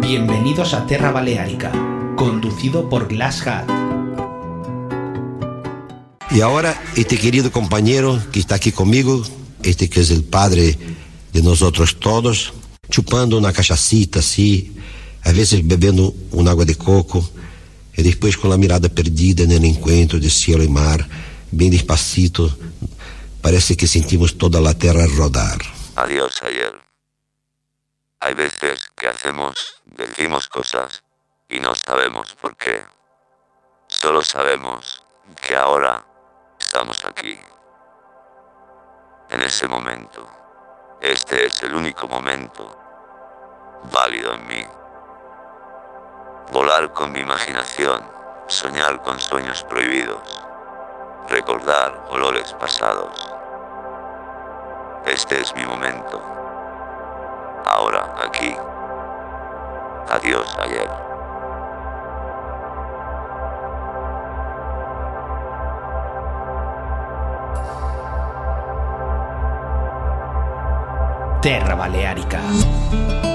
Bienvenidos a Terra Baleárica, conducido por Glass Hat. Y ahora este querido compañero que está aquí conmigo, este que es el padre de nosotros todos, chupando una cachacita así, a veces bebiendo un agua de coco, y después con la mirada perdida en el encuentro de cielo y mar, bien despacito, parece que sentimos toda la tierra rodar. Adiós ayer. Hay veces que hacemos, decimos cosas y no sabemos por qué. Solo sabemos que ahora estamos aquí. En ese momento. Este es el único momento válido en mí. Volar con mi imaginación, soñar con sueños prohibidos, recordar olores pasados. Este es mi momento ahora, aquí. Adiós ayer. Terra Baleárica.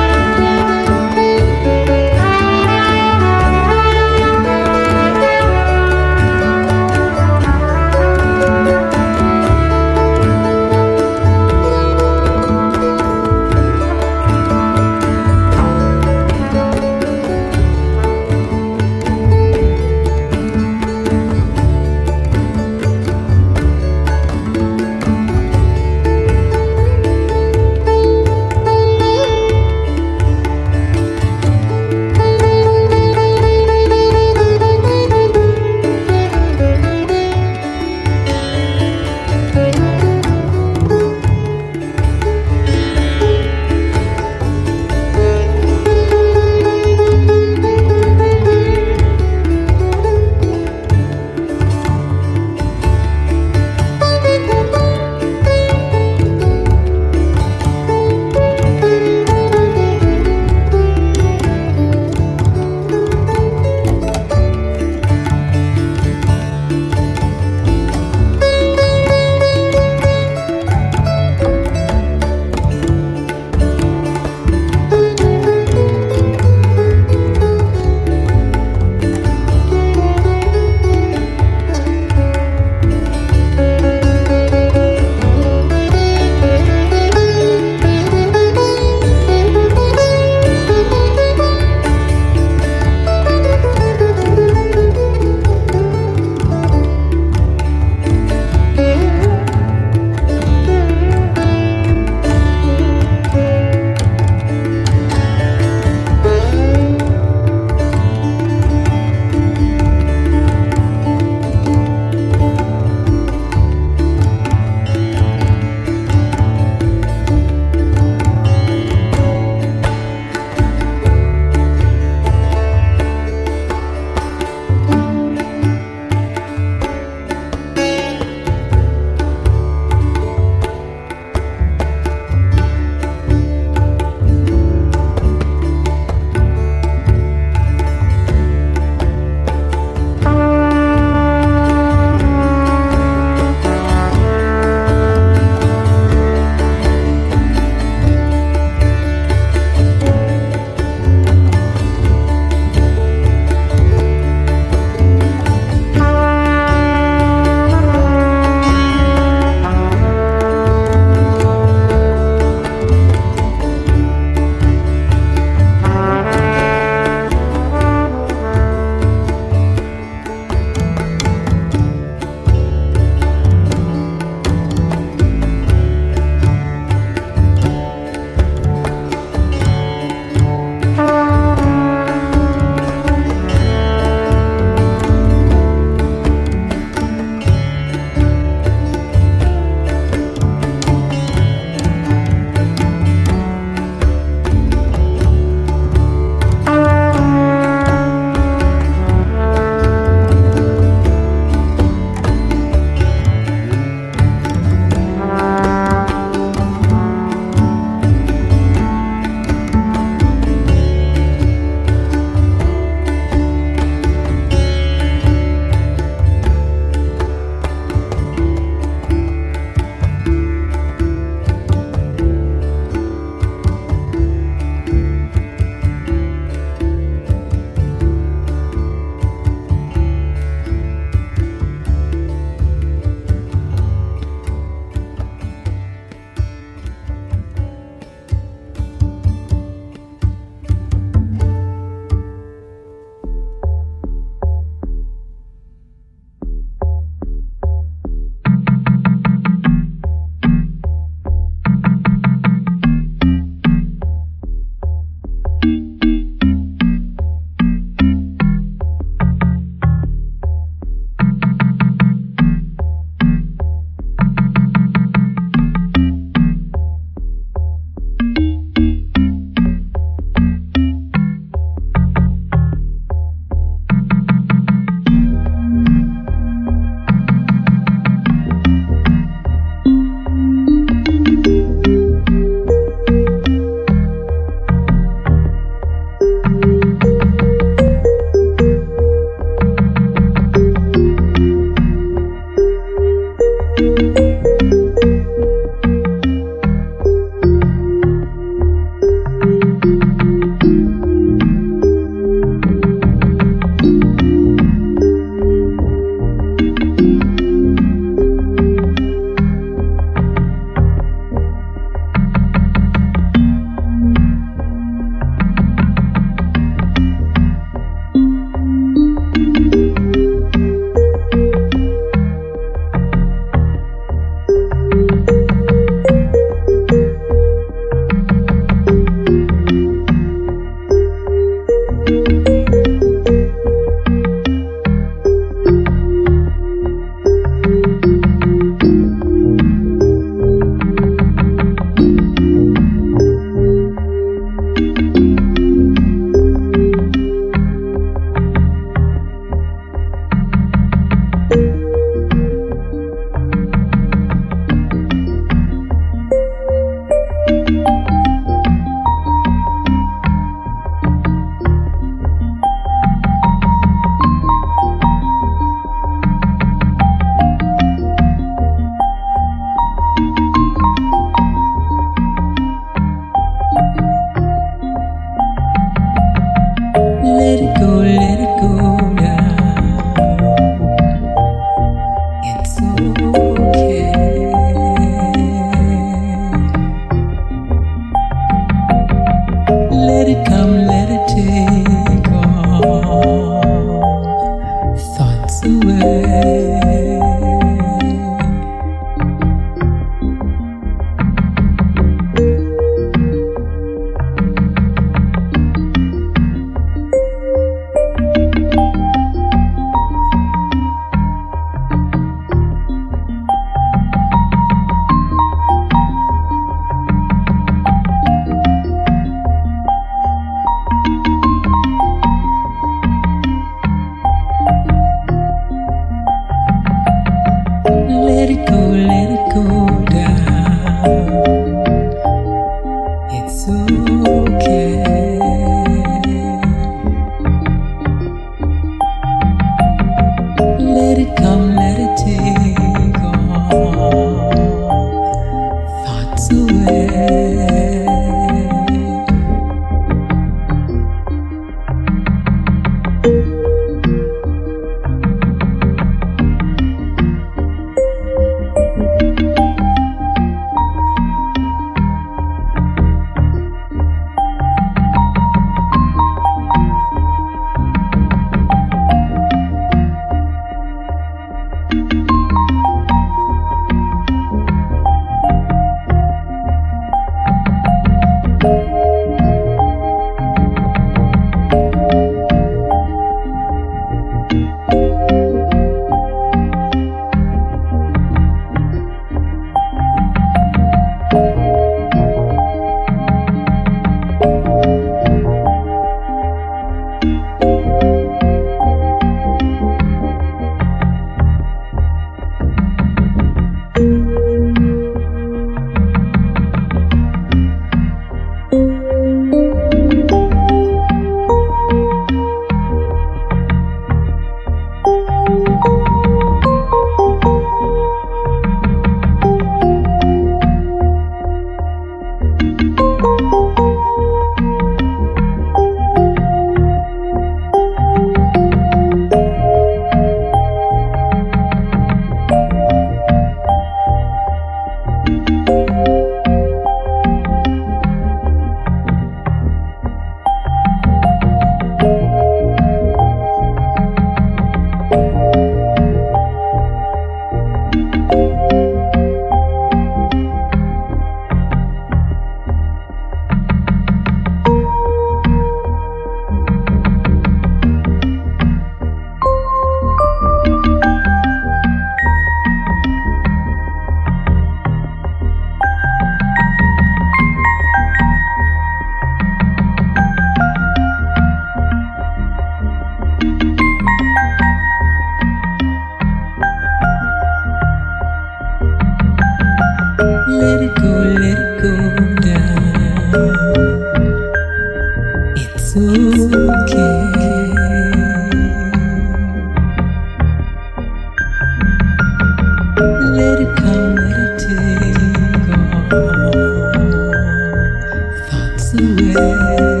因为。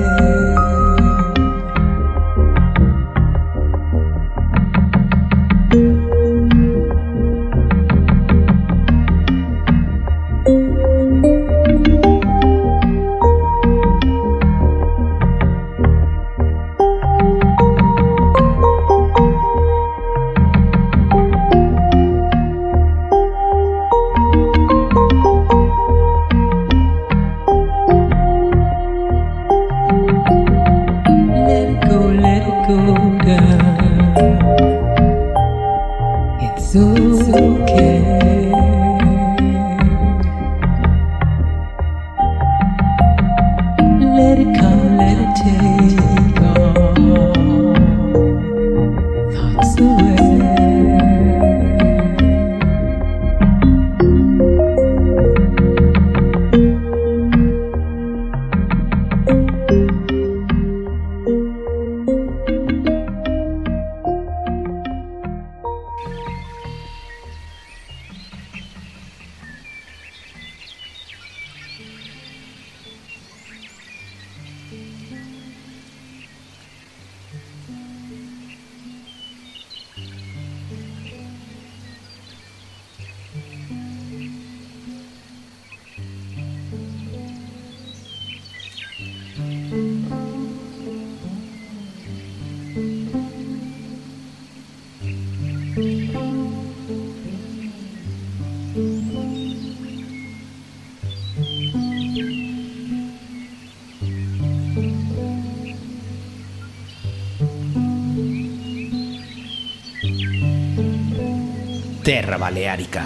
Terra Baleárica.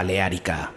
Baleárica.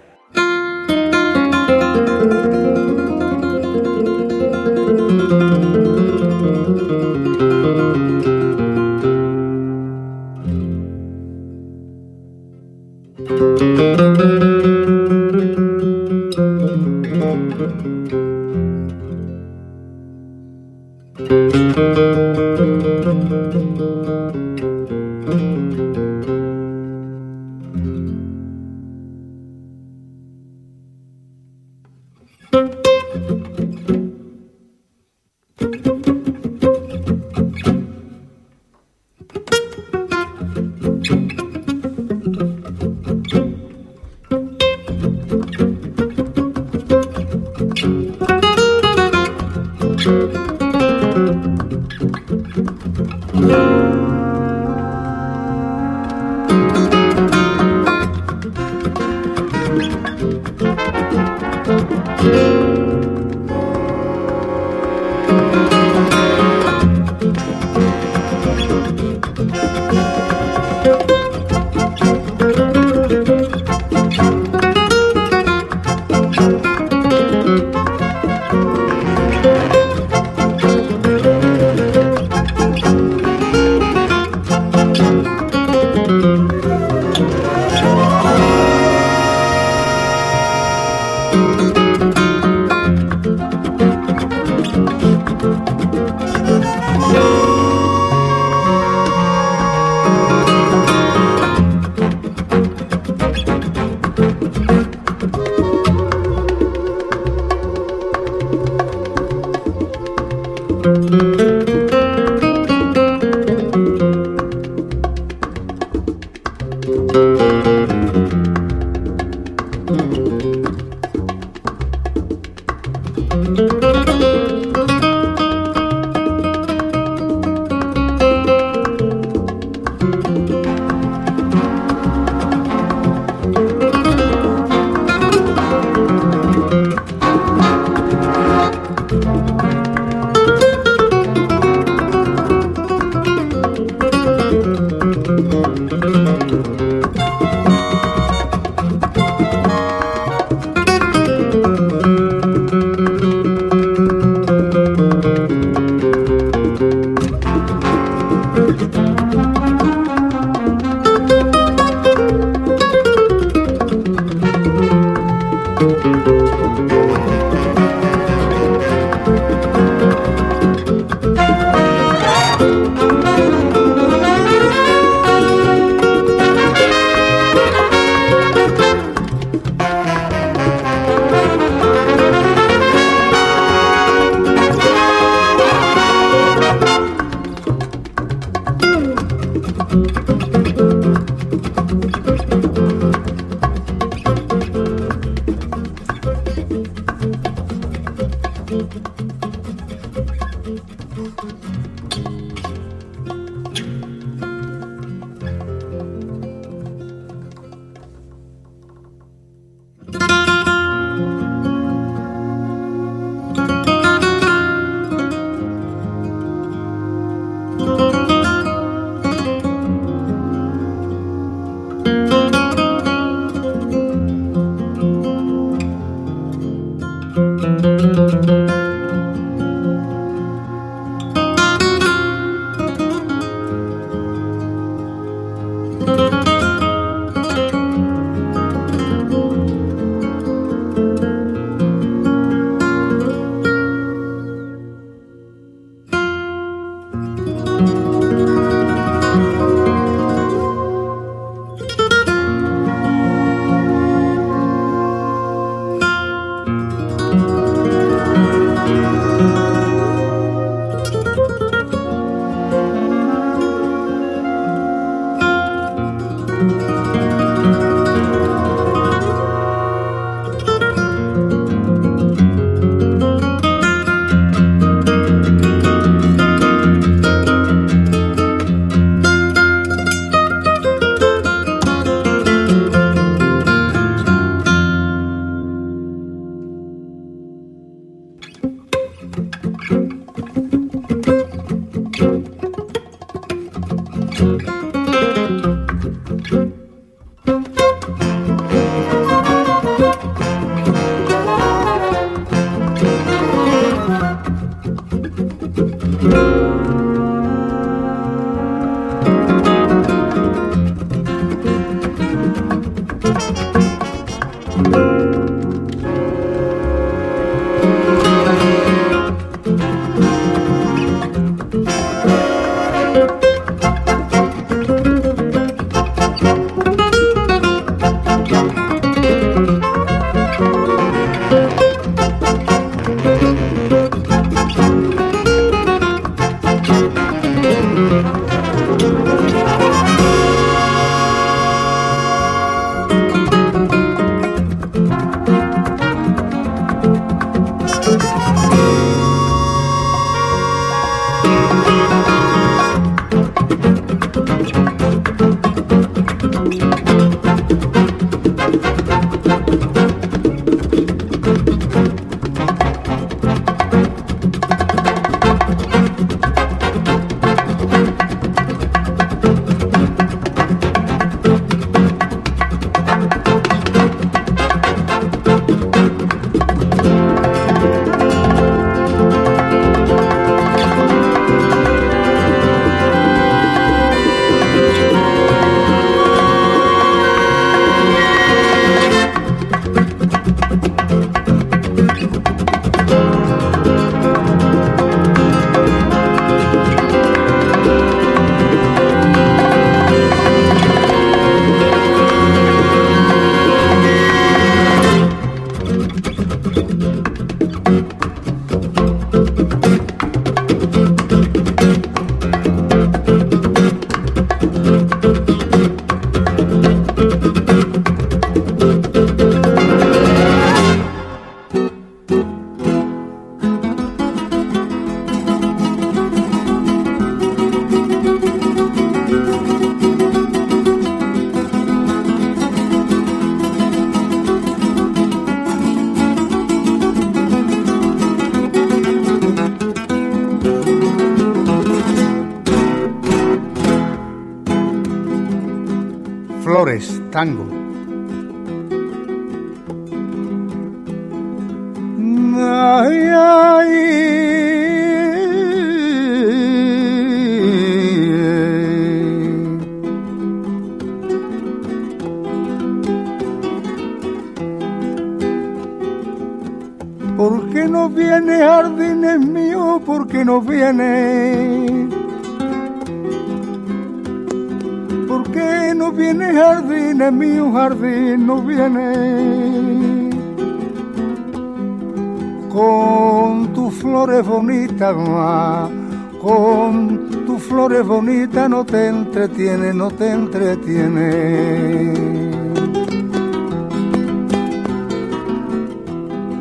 entretiene, no te entretiene.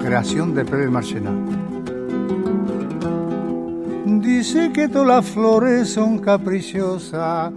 Creación de Pérez Marchena. Dice que todas las flores son caprichosas